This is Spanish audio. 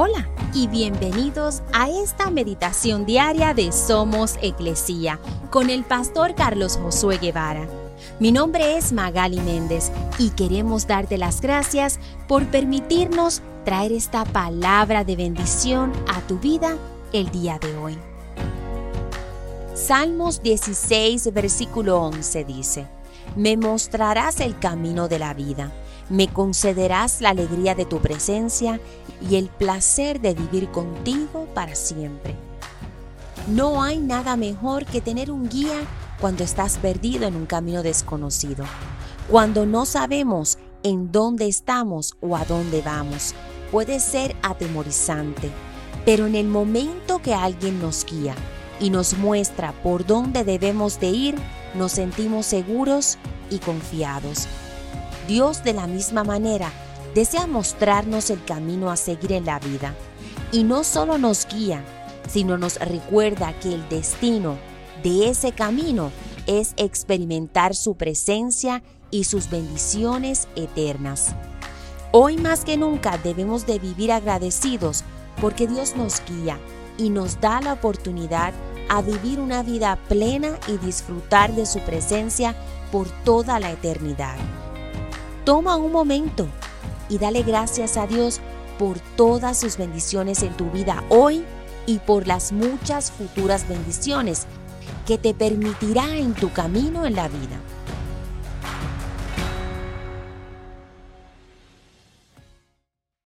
Hola y bienvenidos a esta meditación diaria de Somos Iglesia con el pastor Carlos Josué Guevara. Mi nombre es Magali Méndez y queremos darte las gracias por permitirnos traer esta palabra de bendición a tu vida el día de hoy. Salmos 16, versículo 11 dice, Me mostrarás el camino de la vida me concederás la alegría de tu presencia y el placer de vivir contigo para siempre. No hay nada mejor que tener un guía cuando estás perdido en un camino desconocido, cuando no sabemos en dónde estamos o a dónde vamos. Puede ser atemorizante, pero en el momento que alguien nos guía y nos muestra por dónde debemos de ir, nos sentimos seguros y confiados. Dios de la misma manera desea mostrarnos el camino a seguir en la vida y no solo nos guía, sino nos recuerda que el destino de ese camino es experimentar su presencia y sus bendiciones eternas. Hoy más que nunca debemos de vivir agradecidos porque Dios nos guía y nos da la oportunidad a vivir una vida plena y disfrutar de su presencia por toda la eternidad. Toma un momento y dale gracias a Dios por todas sus bendiciones en tu vida hoy y por las muchas futuras bendiciones que te permitirá en tu camino en la vida.